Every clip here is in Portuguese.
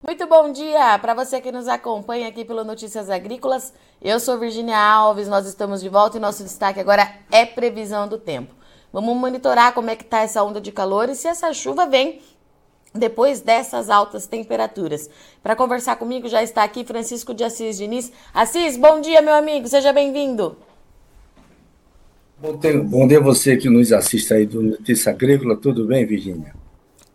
Muito bom dia para você que nos acompanha aqui pelo Notícias Agrícolas. Eu sou Virginia Alves, nós estamos de volta e nosso destaque agora é previsão do tempo. Vamos monitorar como é que está essa onda de calor e se essa chuva vem depois dessas altas temperaturas. Para conversar comigo já está aqui Francisco de Assis Diniz. Assis, bom dia, meu amigo, seja bem-vindo. Bom dia, bom dia você que nos assiste aí do Notícia Agrícola, tudo bem, Virginia?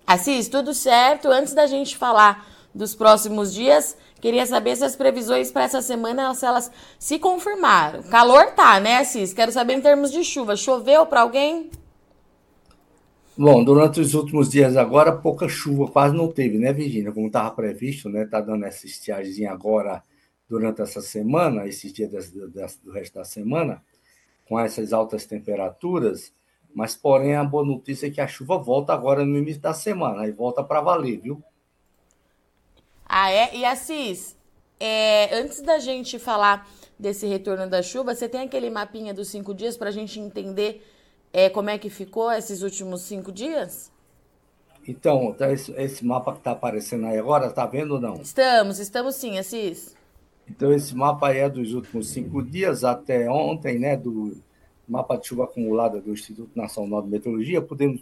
Assis, tudo certo. Antes da gente falar dos próximos dias. Queria saber se as previsões para essa semana se elas se confirmaram. Calor tá, né, Assis? Quero saber em termos de chuva. Choveu para alguém? Bom, durante os últimos dias agora, pouca chuva, quase não teve, né, Virginia? Como estava previsto, né? Tá dando essa estiagem agora durante essa semana, esses dias do resto da semana, com essas altas temperaturas. Mas, porém, a boa notícia é que a chuva volta agora no início da semana, e volta para valer, viu? Ah, é? E Assis, é, antes da gente falar desse retorno da chuva, você tem aquele mapinha dos cinco dias para a gente entender é, como é que ficou esses últimos cinco dias? Então, tá esse, mapa que está aparecendo aí agora, está vendo ou não? Estamos, estamos sim, Assis. Então, esse mapa é dos últimos cinco dias até ontem, né? Do mapa de chuva acumulada do Instituto Nacional de Meteorologia. Podemos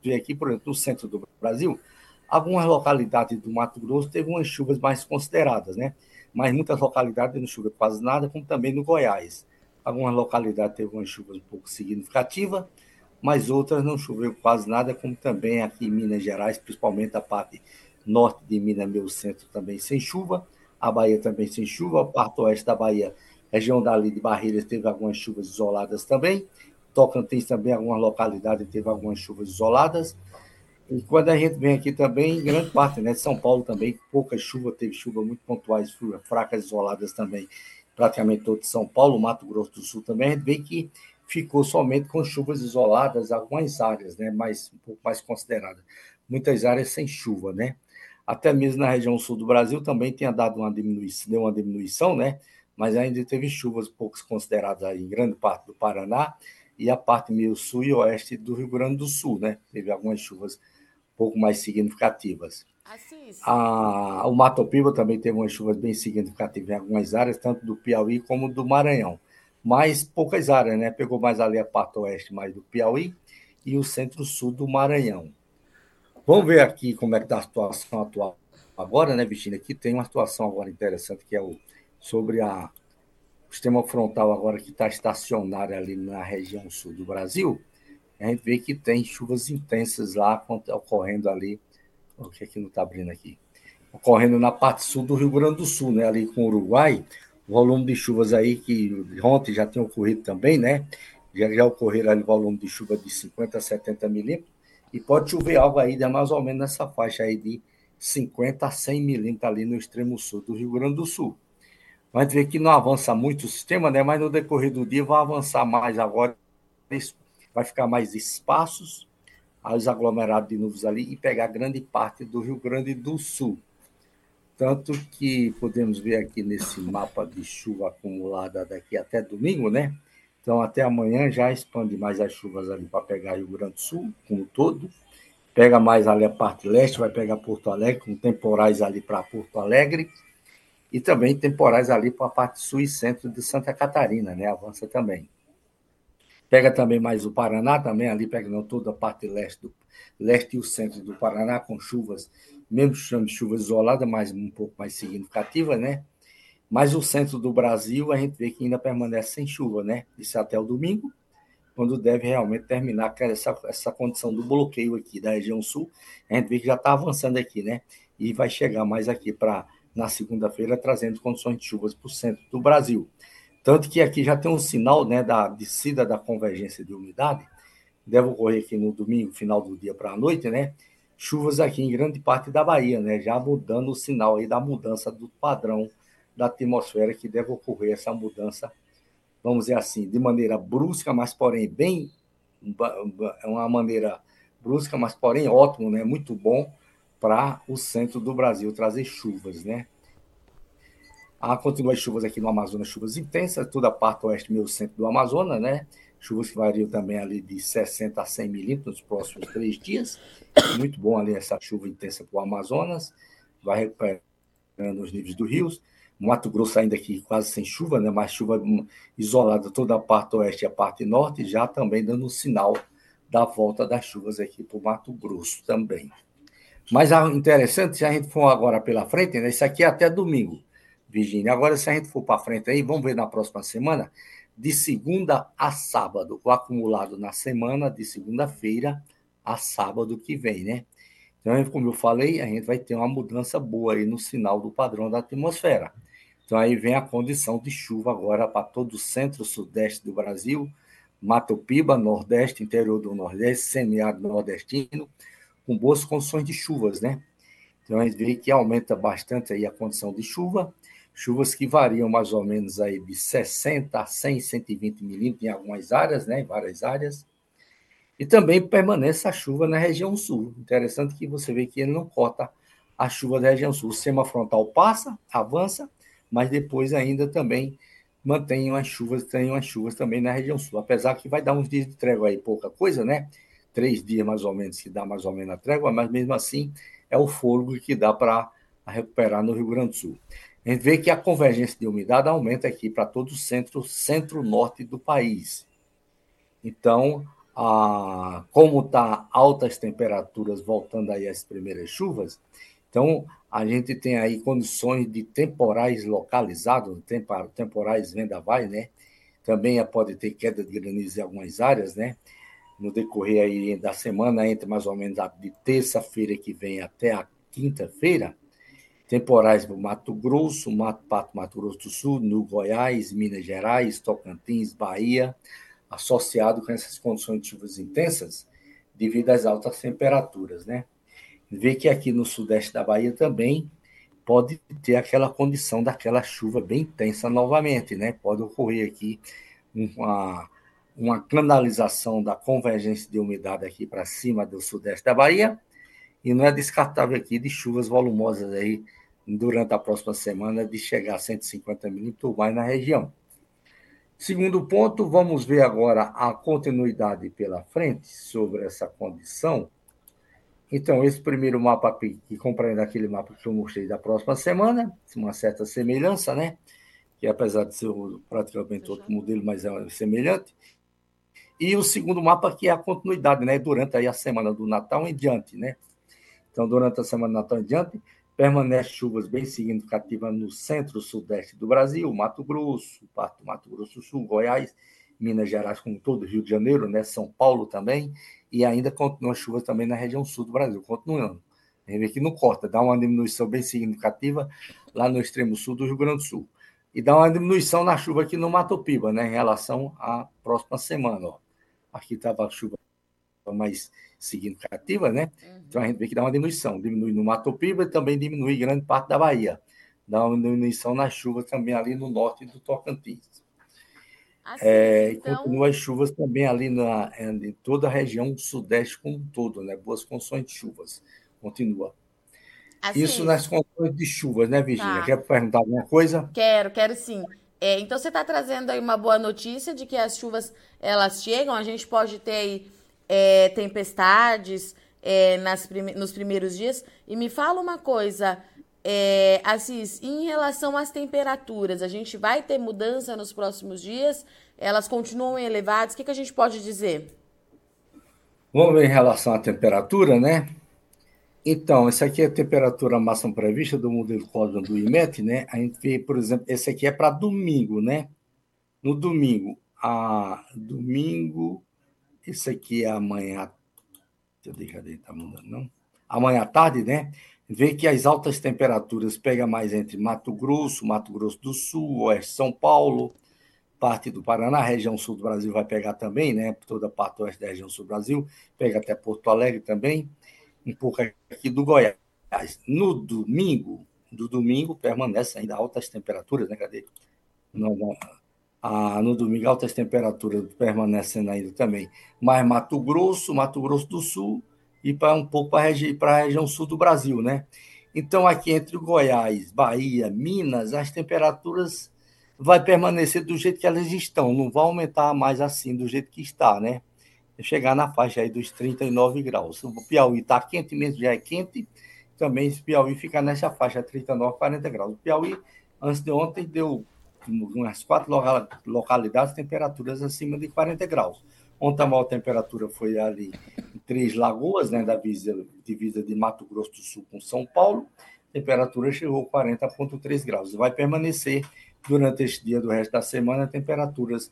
ver aqui, por exemplo, no centro do Brasil, Algumas localidades do Mato Grosso teve umas chuvas mais consideradas, né? Mas muitas localidades não choveu quase nada, como também no Goiás. Algumas localidades teve umas chuvas um pouco significativas, mas outras não choveu quase nada, como também aqui em Minas Gerais, principalmente a parte norte de Minas, meu centro também sem chuva, a Bahia também sem chuva, a parte oeste da Bahia, região dali de Barreiras, teve algumas chuvas isoladas também, Tocantins também, algumas localidades teve algumas chuvas isoladas, e quando a gente vem aqui também, grande parte, né? São Paulo também, pouca chuva, teve chuva muito pontuais, fracas, isoladas também, praticamente todo São Paulo, Mato Grosso do Sul também, a gente vê que ficou somente com chuvas isoladas, algumas áreas, né? Mais, um pouco mais consideradas. Muitas áreas sem chuva, né? Até mesmo na região sul do Brasil também tinha dado uma diminuição, deu uma diminuição, né? Mas ainda teve chuvas poucas consideradas aí em grande parte do Paraná e a parte meio sul e oeste do Rio Grande do Sul, né? Teve algumas chuvas pouco mais significativas. A, o Mato Piba também teve umas chuvas bem significativas em algumas áreas, tanto do Piauí como do Maranhão. Mas poucas áreas, né? Pegou mais ali a parte oeste mais do Piauí e o centro-sul do Maranhão. Vamos ver aqui como é que está a situação atual agora, né, Virginia? Aqui tem uma situação agora interessante, que é o, sobre a, o sistema frontal agora que está estacionário ali na região sul do Brasil a gente vê que tem chuvas intensas lá ocorrendo ali. O que é que não está abrindo aqui? Ocorrendo na parte sul do Rio Grande do Sul, né? Ali com o Uruguai, o volume de chuvas aí que ontem já tem ocorrido também, né? Já, já ocorreram ali volume de chuva de 50 a 70 milímetros, e pode chover algo aí de mais ou menos nessa faixa aí de 50 a 100 milímetros ali no extremo sul do Rio Grande do Sul. A gente vê que não avança muito o sistema, né? Mas no decorrer do dia vai avançar mais agora vai ficar mais espaços aos aglomerados de nuvens ali e pegar grande parte do Rio Grande do Sul. Tanto que podemos ver aqui nesse mapa de chuva acumulada daqui até domingo, né? Então, até amanhã já expande mais as chuvas ali para pegar Rio Grande do Sul, como todo. Pega mais ali a parte leste, vai pegar Porto Alegre, com temporais ali para Porto Alegre. E também temporais ali para a parte sul e centro de Santa Catarina, né? Avança também. Pega também mais o Paraná, também ali pegando toda a parte leste, do, leste e o centro do Paraná, com chuvas, mesmo chamando de chuvas isoladas, mas um pouco mais significativas, né? Mas o centro do Brasil, a gente vê que ainda permanece sem chuva, né? Isso até o domingo, quando deve realmente terminar essa, essa condição do bloqueio aqui da região sul. A gente vê que já está avançando aqui, né? E vai chegar mais aqui para na segunda-feira, trazendo condições de chuvas para o centro do Brasil. Tanto que aqui já tem um sinal né, da descida da convergência de umidade, deve ocorrer aqui no domingo, final do dia para a noite, né? Chuvas aqui em grande parte da Bahia, né? Já mudando o sinal aí da mudança do padrão da atmosfera, que deve ocorrer essa mudança, vamos dizer assim, de maneira brusca, mas porém bem, é uma maneira brusca, mas porém ótimo, né? Muito bom para o centro do Brasil trazer chuvas, né? Ah, continua as chuvas aqui no Amazonas, chuvas intensas, toda a parte oeste meio centro do Amazonas, né? Chuvas que variam também ali de 60 a 100 milímetros nos próximos três dias. Muito bom ali essa chuva intensa para o Amazonas. vai recuperando os níveis dos rios. Mato Grosso ainda aqui quase sem chuva, né? mas chuva isolada toda a parte oeste e a parte norte, já também dando um sinal da volta das chuvas aqui para o Mato Grosso também. Mas interessante, se a gente for agora pela frente, né? isso aqui é até domingo, Virgínia. Agora, se a gente for para frente aí, vamos ver na próxima semana, de segunda a sábado, o acumulado na semana, de segunda-feira a sábado que vem, né? Então, como eu falei, a gente vai ter uma mudança boa aí no sinal do padrão da atmosfera. Então, aí vem a condição de chuva agora para todo o centro-sudeste do Brasil, Mato Piba, Nordeste, interior do Nordeste, semiárido nordestino, com boas condições de chuvas, né? Então, a gente vê que aumenta bastante aí a condição de chuva, chuvas que variam mais ou menos aí de 60 a 100, 120 milímetros em algumas áreas, né? Em várias áreas. E também permanece a chuva na região sul. Interessante que você vê que ele não corta a chuva da região sul. O sistema frontal passa, avança, mas depois ainda também mantém as chuvas, tem umas chuvas também na região sul. Apesar que vai dar uns dias de trégua aí, pouca coisa, né? Três dias mais ou menos que dá mais ou menos a trégua, mas mesmo assim é o fogo que dá para recuperar no Rio Grande do Sul. A gente vê que a convergência de umidade aumenta aqui para todo o centro, centro-norte do país. Então, a, como está altas temperaturas voltando aí às primeiras chuvas, então a gente tem aí condições de temporais localizados, temporais vendavais, né? Também pode ter queda de granizo em algumas áreas, né? No decorrer aí da semana, entre mais ou menos de terça-feira que vem até a quinta-feira, temporais no Mato Grosso, Mato Pato, Mato Grosso do Sul, no Goiás, Minas Gerais, Tocantins, Bahia, associado com essas condições de chuvas intensas devido às altas temperaturas, né? Vê que aqui no sudeste da Bahia também pode ter aquela condição daquela chuva bem intensa novamente, né? Pode ocorrer aqui uma, uma canalização da convergência de umidade aqui para cima do sudeste da Bahia, e não é descartável aqui de chuvas volumosas aí durante a próxima semana de chegar a 150 milímetros mais na região. Segundo ponto, vamos ver agora a continuidade pela frente sobre essa condição. Então, esse primeiro mapa que compreende aquele mapa que eu mostrei da próxima semana, uma certa semelhança, né? Que apesar de ser praticamente outro modelo, mas é semelhante. E o segundo mapa que é a continuidade, né? Durante aí a semana do Natal em diante, né? Então, durante a semana do Natal em diante, Permanece chuvas bem significativas no centro-sudeste do Brasil, Mato Grosso, parte do Mato Grosso do Sul, Goiás, Minas Gerais, como todo Rio de Janeiro, né? São Paulo também, e ainda continua chuvas também na região sul do Brasil, continuando. A gente vê que não corta, dá uma diminuição bem significativa lá no extremo sul do Rio Grande do Sul. E dá uma diminuição na chuva aqui no Mato Piba, né, em relação à próxima semana. Ó. Aqui estava a chuva mais significativa, né? Uhum. Então a gente vê que dá uma diminuição, diminui no Mato Piba e também diminui grande parte da Bahia. Dá uma diminuição na chuva também ali no norte do Tocantins. Assim, é, então... E continua as chuvas também ali na, em toda a região sudeste como um todo, né? Boas condições de chuvas. Continua. Assim, Isso nas condições de chuvas, né, Virginia? Tá. Quer perguntar alguma coisa? Quero, quero sim. É, então você está trazendo aí uma boa notícia de que as chuvas elas chegam, a gente pode ter aí é, tempestades é, nas nos primeiros dias. E me fala uma coisa, é, Assis, em relação às temperaturas, a gente vai ter mudança nos próximos dias? Elas continuam elevadas? O que, que a gente pode dizer? Vamos ver em relação à temperatura, né? Então, essa aqui é a temperatura máxima prevista do modelo Cosmo do IMET, né? A gente vê, por exemplo, esse aqui é para domingo, né? No domingo, a domingo, isso aqui é amanhã. Deixa eu ver, tá mudando, não? Amanhã à tarde, né? Vê que as altas temperaturas pegam mais entre Mato Grosso, Mato Grosso do Sul, Oeste São Paulo, parte do Paraná, região sul do Brasil vai pegar também, né? Toda a parte oeste da região sul do Brasil, pega até Porto Alegre também, um pouco aqui do Goiás. No domingo, do domingo permanece ainda altas temperaturas, né? Cadê? Não, não, ah, no domingo, altas temperaturas permanecendo ainda também. Mas Mato Grosso, Mato Grosso do Sul e para um pouco para regi a região sul do Brasil, né? Então, aqui entre Goiás, Bahia, Minas, as temperaturas vai permanecer do jeito que elas estão, não vai aumentar mais assim do jeito que está, né? Chegar na faixa aí dos 39 graus. O Piauí está quente mesmo, já é quente, também Piauí fica nessa faixa 39, 40 graus. O Piauí, antes de ontem, deu umas quatro localidades temperaturas acima de 40 graus. Ontem a maior temperatura foi ali em Três Lagoas, né, da divisa, divisa de Mato Grosso do Sul com São Paulo. A temperatura chegou a 40,3 graus. Vai permanecer durante este dia do resto da semana temperaturas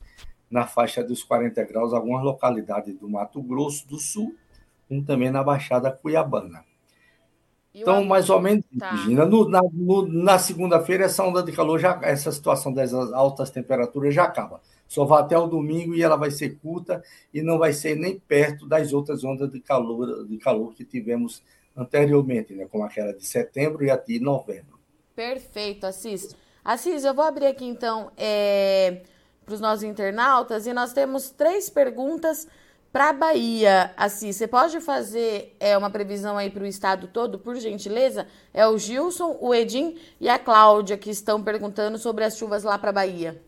na faixa dos 40 graus, algumas localidades do Mato Grosso do Sul, como também na Baixada Cuiabana. Então, mais ou menos, tá. No, na, na segunda-feira, essa onda de calor, já, essa situação das altas temperaturas já acaba. Só vai até o domingo e ela vai ser curta e não vai ser nem perto das outras ondas de calor, de calor que tivemos anteriormente, né? como aquela de setembro e a de novembro. Perfeito, Assis. Assis, eu vou abrir aqui então é, para os nossos internautas e nós temos três perguntas para a Bahia, assim, você pode fazer é, uma previsão aí para o estado todo, por gentileza? É o Gilson, o Edim e a Cláudia que estão perguntando sobre as chuvas lá para a Bahia.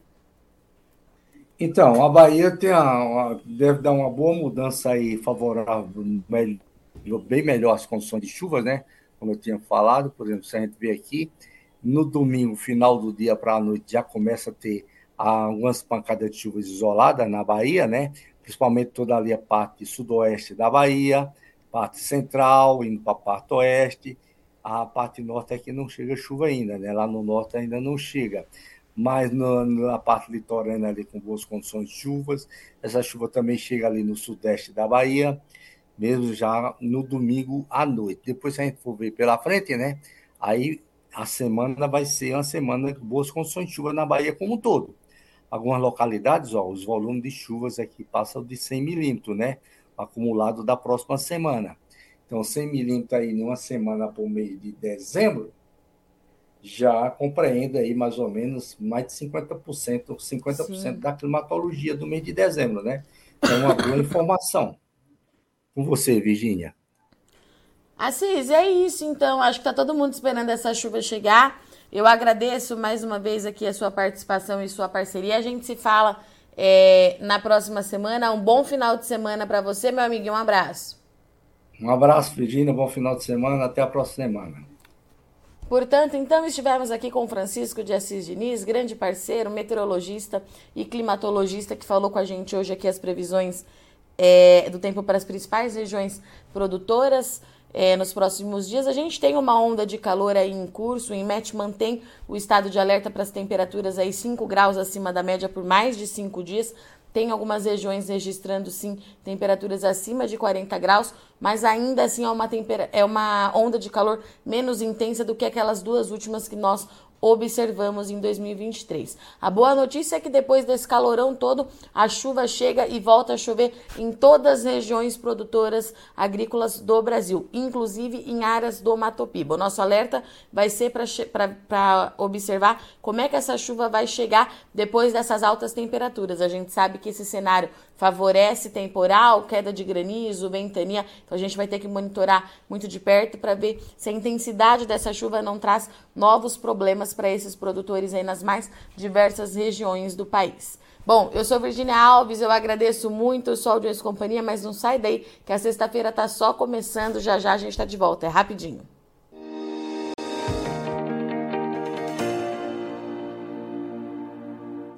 Então, a Bahia tem a, deve dar uma boa mudança aí, favorável, bem melhor as condições de chuvas, né? Como eu tinha falado, por exemplo, se a gente vê aqui, no domingo, final do dia para a noite, já começa a ter algumas pancadas de chuvas isoladas na Bahia, né? Principalmente toda ali a parte sudoeste da Bahia, parte central, indo para a parte oeste. A parte norte é que não chega chuva ainda, né? Lá no norte ainda não chega. Mas no, na parte litorânea ali com boas condições de chuvas. Essa chuva também chega ali no sudeste da Bahia, mesmo já no domingo à noite. Depois, se a gente for ver pela frente, né? Aí a semana vai ser uma semana com boas condições de chuva na Bahia como um todo algumas localidades, ó, os volumes de chuvas aqui passam de 100 milímetros, né? Acumulado da próxima semana. Então, 100 milímetros aí numa semana por mês de dezembro, já compreende aí mais ou menos mais de 50%, 50% Sim. da climatologia do mês de dezembro, né? É uma boa informação. Com você, Virgínia. Assis, é isso então. Acho que está todo mundo esperando essa chuva chegar. Eu agradeço mais uma vez aqui a sua participação e sua parceria. A gente se fala é, na próxima semana. Um bom final de semana para você, meu amiguinho. Um abraço. Um abraço, Virginia. Bom final de semana. Até a próxima semana. Portanto, então estivemos aqui com Francisco de Assis Diniz, grande parceiro, meteorologista e climatologista, que falou com a gente hoje aqui as previsões é, do tempo para as principais regiões produtoras é, nos próximos dias. A gente tem uma onda de calor aí em curso. O INMET mantém o estado de alerta para as temperaturas aí 5 graus acima da média por mais de 5 dias. Tem algumas regiões registrando sim temperaturas acima de 40 graus, mas ainda assim é uma, é uma onda de calor menos intensa do que aquelas duas últimas que nós observamos em 2023. A boa notícia é que depois desse calorão todo, a chuva chega e volta a chover em todas as regiões produtoras agrícolas do Brasil, inclusive em áreas do Mato Piba. O nosso alerta vai ser para observar como é que essa chuva vai chegar depois dessas altas temperaturas. A gente sabe que esse cenário favorece temporal, queda de granizo, ventania. Então a gente vai ter que monitorar muito de perto para ver se a intensidade dessa chuva não traz novos problemas para esses produtores aí nas mais diversas regiões do país. Bom, eu sou Virginia Alves, eu agradeço muito o Sol de Companhia, mas não sai daí que a sexta-feira está só começando, já já a gente está de volta, é rapidinho.